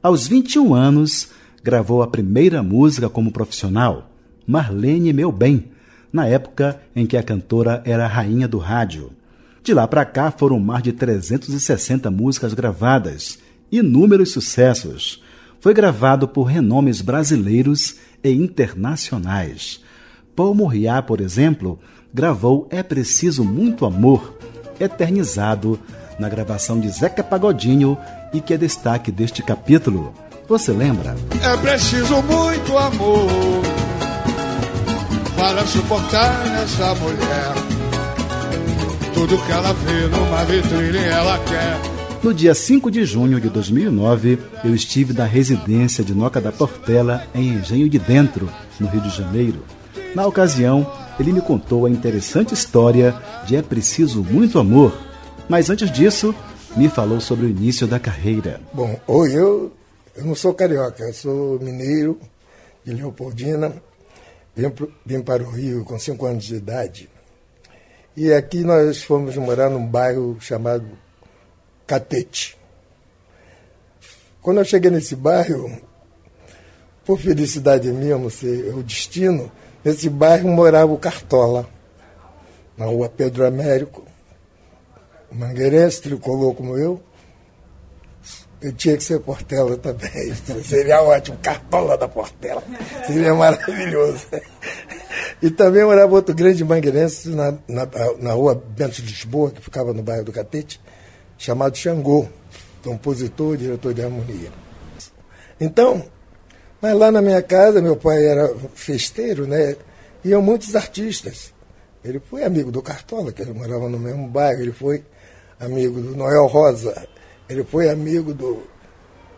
Aos 21 anos, gravou a primeira música como profissional, Marlene Meu Bem, na época em que a cantora era a rainha do rádio. De lá para cá foram mais de 360 músicas gravadas, inúmeros sucessos. Foi gravado por renomes brasileiros e internacionais. Paul Moriá, por exemplo, gravou É Preciso Muito Amor, eternizado na gravação de Zeca Pagodinho e que é destaque deste capítulo. Você lembra? É preciso muito amor para suportar essa mulher. Tudo que ela vê numa vitrine ela quer. No dia 5 de junho de 2009, eu estive na residência de Noca da Portela, em Engenho de Dentro, no Rio de Janeiro. Na ocasião, ele me contou a interessante história de É Preciso Muito Amor. Mas antes disso, me falou sobre o início da carreira. Bom, hoje eu, eu não sou carioca, eu sou mineiro de Leopoldina. Vim, vim para o Rio com 5 anos de idade. E aqui nós fomos morar num bairro chamado Catete. Quando eu cheguei nesse bairro, por felicidade minha, não sei, o destino, nesse bairro morava o Cartola, na rua Pedro Américo, mangueirense, tricolor como eu. Eu tinha que ser Portela também. (laughs) Seria ótimo, Cartola da Portela. Seria maravilhoso. E também morava outro grande mangueirense na, na, na rua Bento de Lisboa, que ficava no bairro do Catete, chamado Xangô, compositor diretor de harmonia. Então, mas lá na minha casa, meu pai era festeiro, né? Iam muitos artistas. Ele foi amigo do Cartola, que ele morava no mesmo bairro, ele foi amigo do Noel Rosa, ele foi amigo do,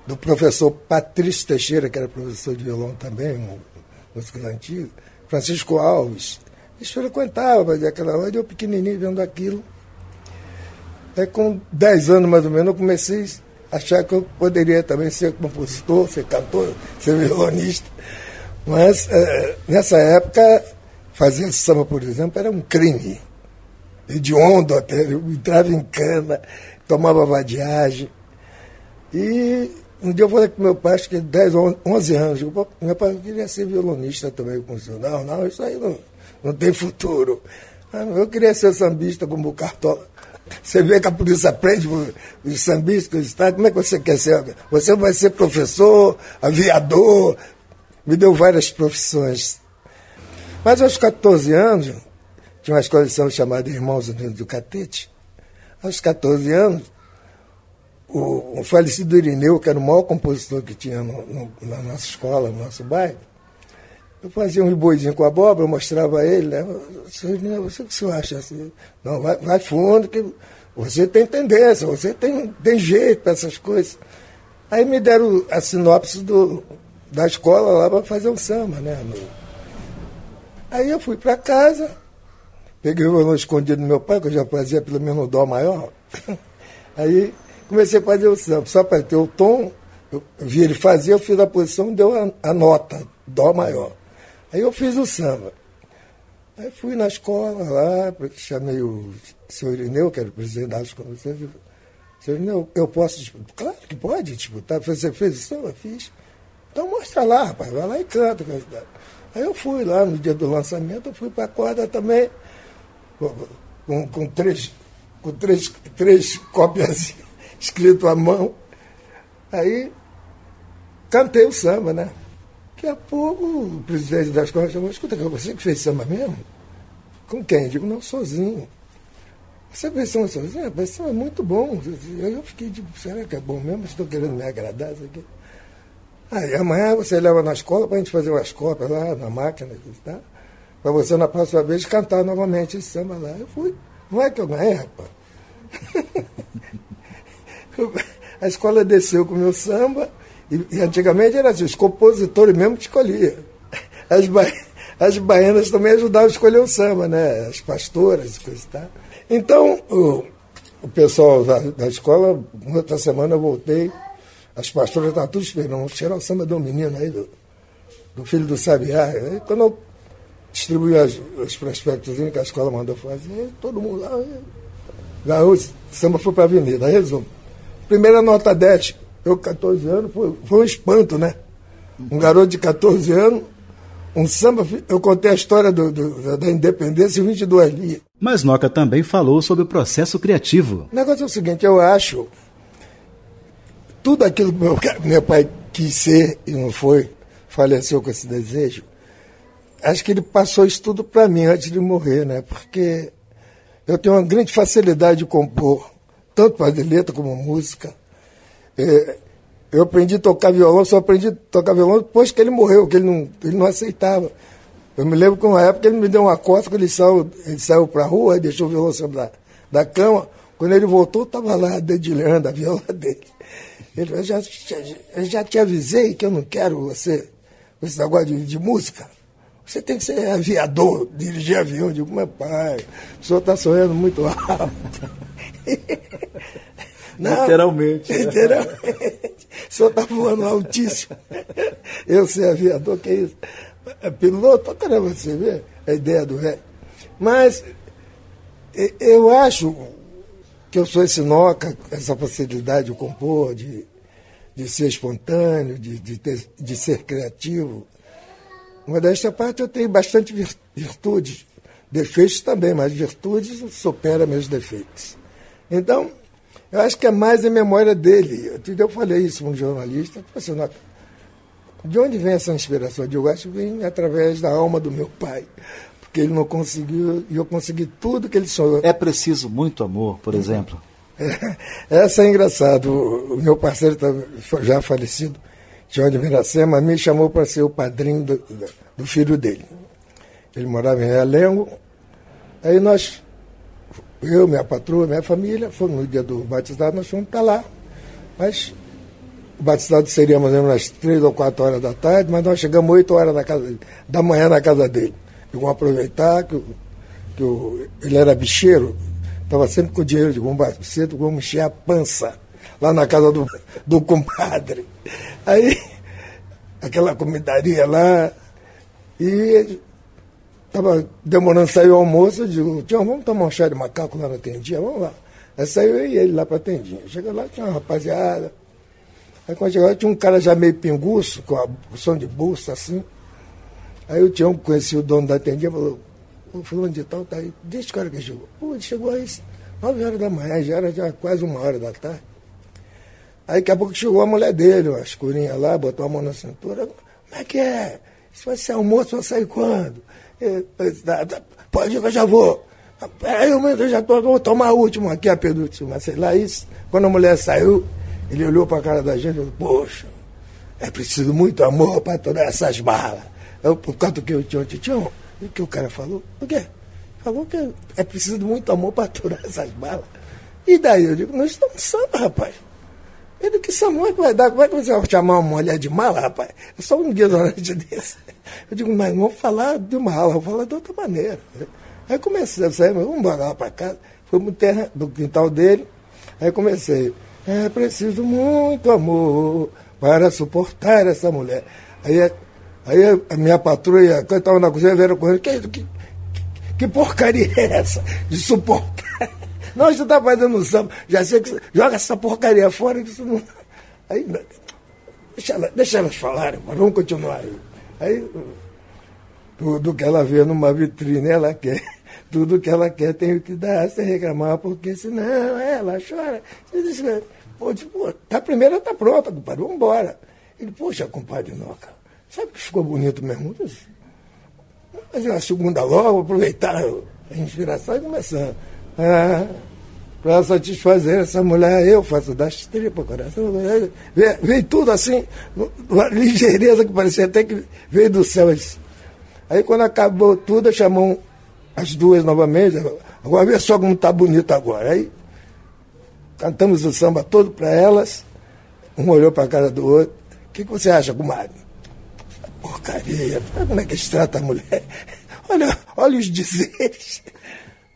do professor Patrício Teixeira, que era professor de violão também, um músico antigo, Francisco Alves. Eles frequentavam aquela hora, eu pequenininho vendo aquilo. Aí com 10 anos mais ou menos eu comecei a achar que eu poderia também ser compositor, ser cantor, ser violonista. Mas eh, nessa época, fazer samba, por exemplo, era um crime. Hediondo até, eu entrava em cana, tomava vadiagem. E um dia eu falei com meu pai, acho que 10, 11 anos, eu, "Pô, meu pai queria ser violonista também com o senhor. Não, não, isso aí não, não tem futuro. "Ah, Eu queria ser sambista como o Cartola. Você vê que a polícia prende os sambistas, tá? como é que você quer ser? Você vai ser professor, aviador, me deu várias profissões. Mas aos 14 anos, tinha uma samba chamada Irmãos Unidos do Catete. Aos 14 anos, o, o falecido Irineu, que era o maior compositor que tinha no- no- na nossa escola, no nosso bairro, eu fazia um riboidinho com abóbora, mostrava ele, né? Você o que senhor acha assim? Não, vai, vai fundo, que você tem tendência, você tem, tem jeito para essas coisas. Aí me deram a sinopse do, da escola lá para fazer um samba, né? No- Aí eu fui para casa, peguei o violão escondido do meu pai, que eu já fazia pelo menos o dó maior. (laughs) Aí comecei a fazer o samba, só para ter o tom, eu vi ele fazer, eu fiz a posição, deu a, a nota, dó maior. Aí eu fiz o samba. Aí fui na escola lá, chamei o senhor Irineu, que era o presidente da escola, senhor Irineu, eu posso disputar? Claro que pode disputar. Você fez o samba? Fiz. Então mostra lá, rapaz, vai lá e canta. Aí eu fui lá no dia do lançamento, eu fui para a corda também, com, com três, com três, três cópias (laughs) escrito à mão. Aí cantei o samba, né? Daqui a pouco o presidente da escola chamou, escuta, você que fez samba mesmo? Com quem? Eu digo, não, sozinho. Você fez samba sozinho? Rapaz, samba é muito bom. Eu fiquei, tipo, será que é bom mesmo? Estou querendo me agradar isso aqui. Aí amanhã você leva na escola para a gente fazer umas cópias lá na máquina, tá? para você na próxima vez cantar novamente esse samba lá. Eu fui. Não é que eu ganhei, rapaz. (laughs) a escola desceu com o meu samba, e, antigamente era assim, os compositores mesmo que escolhiam. As, ba... as baianas também ajudavam a escolher o samba, né? As pastoras e coisa e tal. Então, o, o pessoal da, da escola, outra semana eu voltei, as pastoras estavam tudo esperando, vamos tirar o samba do menino aí, do, do filho do Sabiá. Quando eu distribuí as, os prospectos que a escola mandou fazer, todo mundo lá, ganhou, o samba foi para a avenida. Resumo. Primeira nota 10, eu 14 anos, foi, foi um espanto, né? Um garoto de 14 anos, um samba, eu contei a história do, do, da independência em 22 linhas. Mas Noca também falou sobre o processo criativo. O negócio é o seguinte, eu acho tudo aquilo que meu, meu pai quis ser e não foi, faleceu com esse desejo, acho que ele passou isso tudo para mim antes de morrer, né? Porque eu tenho uma grande facilidade de compor, tanto para letra como música. É, eu aprendi a tocar violão, só aprendi a tocar violão depois que ele morreu, que ele não, ele não aceitava. Eu me lembro que uma época ele me deu uma costa, que ele saiu, ele saiu para a rua, deixou o violão sobre da, da cama. Quando ele voltou, estava lá dedilhando a viola (laughs) dele. Ele falou, já, já, eu já te avisei que eu não quero você, esse negócio de, de música. Você tem que ser aviador, dirigir avião. Eu digo, meu pai, o senhor está sonhando muito alto. (laughs) Não, Literalmente. né? Literalmente. O senhor está voando altíssimo. Eu ser aviador, que é isso? É piloto, caramba, você vê a ideia do velho. Mas eu acho que eu sou esse noca, essa facilidade de compor, de, de ser espontâneo, de, de, ter- de ser criativo. Uma desta parte eu tenho bastante vir- virtudes, defeitos também, mas virtudes supera meus defeitos. Então, eu acho que é mais a memória dele. Outro dia Eu falei isso para um jornalista, assim, "Noca, de onde vem essa inspiração? Eu digo, acho que vem através da alma do meu pai, porque ele não conseguiu, e eu consegui tudo que ele sonhou. É preciso muito amor, por exemplo. Essa é engraçado. O meu parceiro tá- já falecido, João de Miracema, me chamou para ser o padrinho do- do filho dele. Ele morava em Realengo. Aí nós, eu, minha patroa, minha família, fomos no dia do batizado, nós fomos para lá. Mas o batizado seria mais ou menos às três ou quatro horas da tarde, mas nós chegamos oito horas da, casa, da manhã na casa dele. Vamos aproveitar que, o- que o- ele era bicheiro, estava sempre com dinheiro de vamos cedo, vamos encher a pança lá na casa do, do compadre. Aí, (laughs) aquela comidaria lá, e estava demorando sair o almoço, eu digo, Tião, vamos tomar um chá de macaco lá na tendinha, vamos lá. Aí saiu eu e ele lá para a tendinha. Chega lá, tinha uma rapaziada. Aí quando chegou, tinha um cara já meio pinguço, com a som de bolsa assim. Aí o Tião conhecia o dono da tendinha falou, o fulano de tal tá aí, deixa o cara que chegou. Pô, ele chegou aí 9 horas da manhã, já era já quase uma hora da tarde. Aí daqui a pouco chegou a mulher dele, a escurinha lá, botou a mão na cintura. Como é que é? Isso vai ser almoço, vai sair quando? Tá, Pode eu já vou. Peraí, eu já tô, vou tomar a última aqui, a penúltima, sei lá, isso. Quando a mulher saiu, ele olhou para a cara da gente e falou, poxa, é preciso muito amor para todas essas balas. Eu, por causa do que eu tinha, Tião, o que o cara falou? O quê? Falou que é preciso muito amor para aturar essas balas. E daí? Eu digo, nós estamos samba, rapaz. Ele que samba que vai dar? Como é que você vai chamar uma mulher de mala, rapaz? É só um ignorante desse. Eu digo, mas vamos falar de mala, vamos falar de outra maneira. Aí comecei a sair, vamos embora lá para casa. Fui no terra do quintal dele. Aí comecei, é preciso muito amor para suportar essa mulher. Aí, aí a minha patroa, quando estava na cozinha, vieram correndo, que, que, que porcaria é essa de suportar? Não, você está fazendo um samba, já sei que joga essa porcaria fora, isso não. Aí, deixa, ela- deixa elas falarem, mas vamos continuar aí. Aí, tudo que ela vê numa vitrine, ela quer. Tudo que ela quer tem que dar, sem reclamar, porque senão ela chora. Pô, tipo, tá, a primeira tá pronta, compadre, vamos embora. Ele, poxa, compadre Noca, sabe que ficou bonito mesmo? Disse, Vamos fazer uma segunda logo, aproveitar a inspiração e começar. Ah, Para satisfazer essa mulher, eu faço das tripas, coração. Veio, tudo assim, uma ligeireza que parecia até que veio do céu. Aí quando acabou tudo, chamou as duas novamente. Agora vê só como está bonito agora. Aí cantamos o samba todo para elas. Um olhou para a cara do outro. O que, que você acha, comadre? Porcaria. Como é que eles tratam a mulher? (laughs) Olha, olha os dizeres.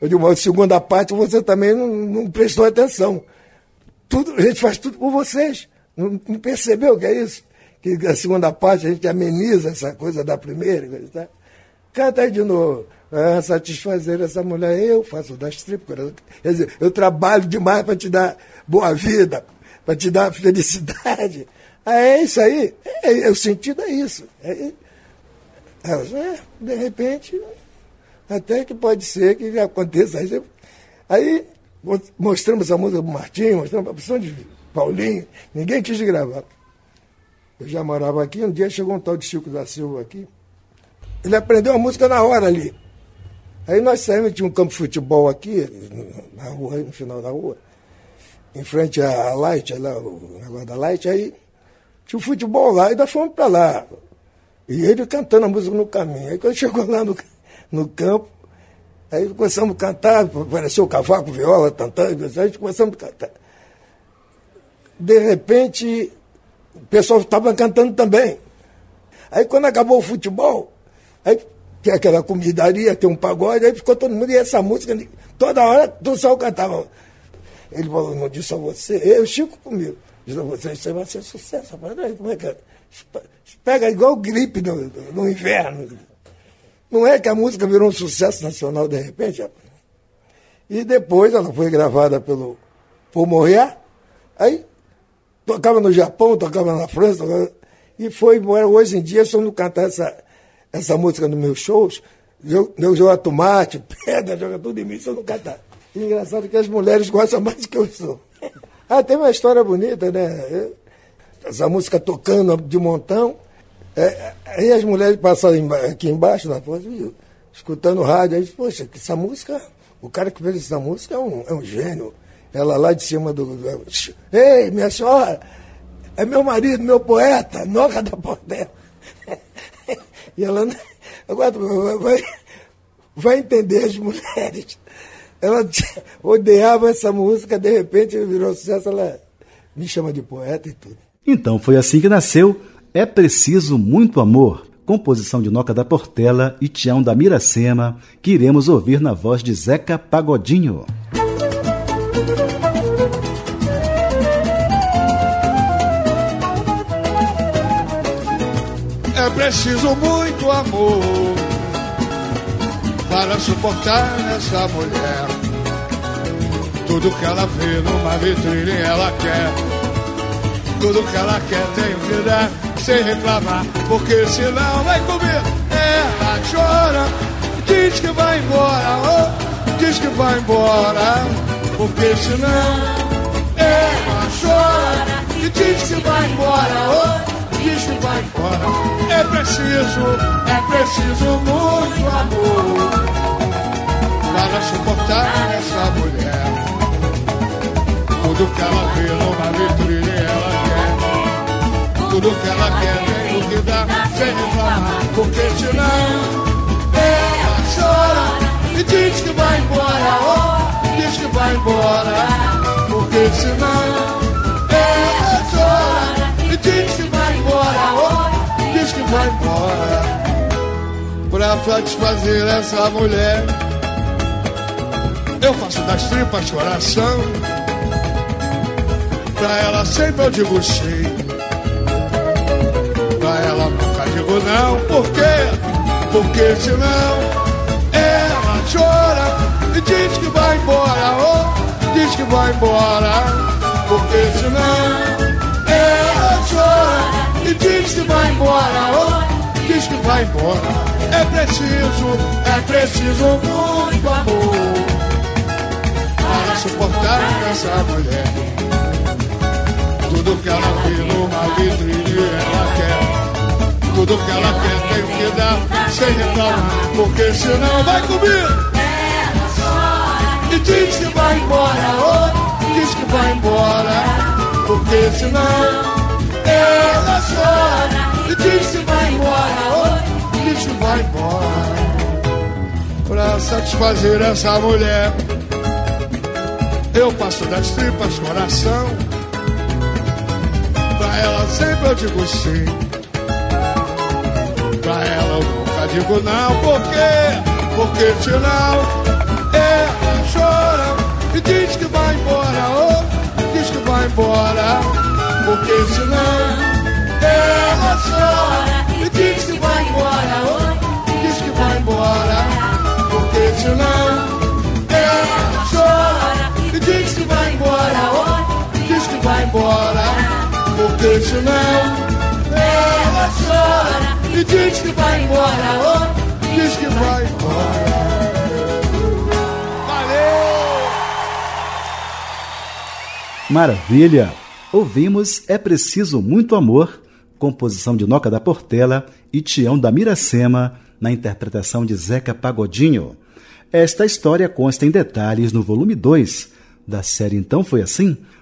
Eu digo, uma segunda parte você também não, não prestou atenção. Tudo, a gente faz tudo por vocês. Não, não percebeu que é isso? Que a segunda parte a gente ameniza essa coisa da primeira. Tá? Canta aí de novo. Ah, satisfazer essa mulher, eu faço das tripas. Quer dizer, eu trabalho demais para te dar boa vida, para te dar felicidade. Ah, é isso aí. É, é, o sentido é isso. É, é, de repente, até que pode ser que aconteça. Aí, aí mostramos a música do Martinho, mostramos a opção de Paulinho, ninguém quis gravar. Eu já morava aqui, um dia chegou um tal de Chico da Silva aqui. Ele aprendeu a música na hora ali. Aí nós saímos, tinha um campo de futebol aqui, na rua, no final da rua, em frente à Light, lá, o negócio da Light, aí tinha um futebol lá, e nós fomos para lá. E ele cantando a música no caminho. Aí quando (laughs) chegou lá no, no campo, aí começamos a cantar, apareceu o cavaco, viola, tantando, a gente começamos a cantar. De repente, o pessoal estava cantando também. Aí quando acabou o futebol, aí tinha aquela comidaria, tem um pagode, aí ficou todo mundo, e essa música, toda hora, do sol cantava. Ele falou, não disse a você, eu, Chico comigo. Disse a você, isso vai ser sucesso, rapaz. Como é que é? Pega igual gripe no, no inverno. Não é que a música virou um sucesso nacional de repente? E depois ela foi gravada pelo Paul Morriá, aí tocava no Japão, tocava na França, tocava, e foi. Hoje em dia, se eu não cantar essa, essa música nos meus shows, eu, eu jogo tomate, (laughs) pedra, joga tudo em mim, se eu não cantar. E engraçado que as mulheres gostam mais do que eu sou. (laughs) Ah, tem uma história bonita, né? Essa música tocando de montão. É, aí as mulheres passaram aqui embaixo, na porta, escutando rádio, aí, poxa, essa música, o cara que fez essa música é um, é um gênio. Ela lá de cima do. do Ei, minha senhora, é meu marido, meu poeta, Noca da Portela. (laughs) e ela agora vai, vai entender as mulheres. Ela (laughs) odiava essa música, de repente virou sucesso, ela me chama de poeta e tudo. Então foi assim que nasceu É Preciso Muito Amor, composição de Noca da Portela e Tião da Miracema, que iremos ouvir na voz de Zeca Pagodinho. É preciso muito amor para suportar essa mulher. Tudo que ela vê numa vitrine ela quer. Tudo que ela quer tem que dar sem reclamar, porque senão vai comer. Ela chora, diz que vai embora, oh, diz que vai embora, porque senão ela chora e diz que vai embora, oh, diz que vai embora. É preciso, é preciso muito amor para suportar essa mulher. Tudo que ela vê numa vitrine. Tudo que ela quer tem o que dá sem reclamar. Porque senão ela chora e diz que vai embora. Oh, diz que vai embora. Porque senão ela chora e diz que vai embora. Oh, diz que vai embora. Pra satisfazer essa mulher, eu faço das tripas coração. Pra ela sempre eu digo sim. Não. Por quê? Porque senão ela chora e diz que vai embora. Oh, diz que vai embora. Porque senão ela chora e diz que vai embora. Oh, diz que vai embora. É preciso, é preciso muito amor para suportar essa mulher. Tudo que ela vê numa vitrine ela quer. Tudo que ela quer tem que dar sem reclamar. Porque senão vai comigo. E diz que vai embora, oh, diz que vai embora, porque senão ela chora. E diz que vai embora, oh, diz que vai embora. Pra satisfazer essa mulher, eu passo das tripas coração. Pra ela sempre eu digo sim. Pra ela eu nunca digo não, por quê? Porque senão ela chora e diz que vai embora, oh, diz que vai embora. Porque senão ela chora e diz que vai embora, oh, diz que vai embora. Porque senão ela chora e diz que vai embora, oh, diz que vai embora. Porque senão ela chora e diz que vai embora, oh, diz que vai embora. Maravilha! Ouvimos É Preciso Muito Amor, composição de Noca da Portela e Tião da Miracema, na interpretação de Zeca Pagodinho. Esta história consta em detalhes no volume 2 da série Então Foi Assim?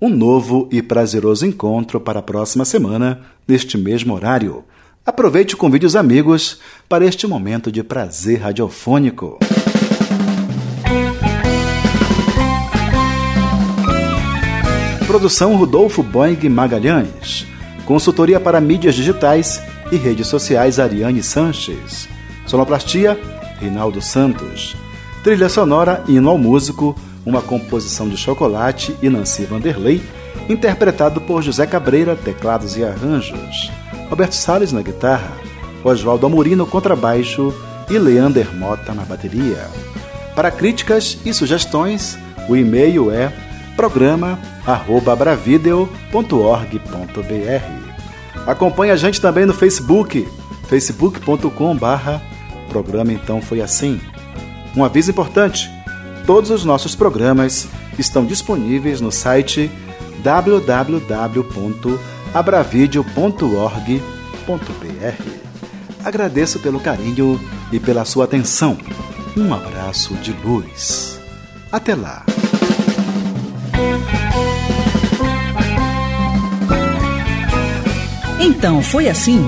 um novo e prazeroso encontro para a próxima semana, neste mesmo horário. Aproveite e convide os amigos para este momento de prazer radiofônico. Produção Rodolfo Boing Magalhães. Consultoria para mídias digitais e redes sociais Ariane Sanches. Sonoplastia Rinaldo Santos. Trilha sonora Hino ao Músico, uma composição de Chocolate e Nancy Vanderlei, interpretado por José Cabreira, teclados e arranjos. Roberto Salles na guitarra, Oswaldo Amorim no contrabaixo e Leander Mota na bateria. Para críticas e sugestões, o e-mail é programa@bravideo.org.br. Acompanhe a gente também no Facebook, facebook.com/barra programa então foi assim. Um aviso importante: todos os nossos programas estão disponíveis no site www.abravideo.org.br. Agradeço pelo carinho e pela sua atenção. Um abraço de luz. Até lá. Então foi assim: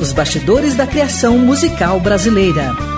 os bastidores da criação musical brasileira.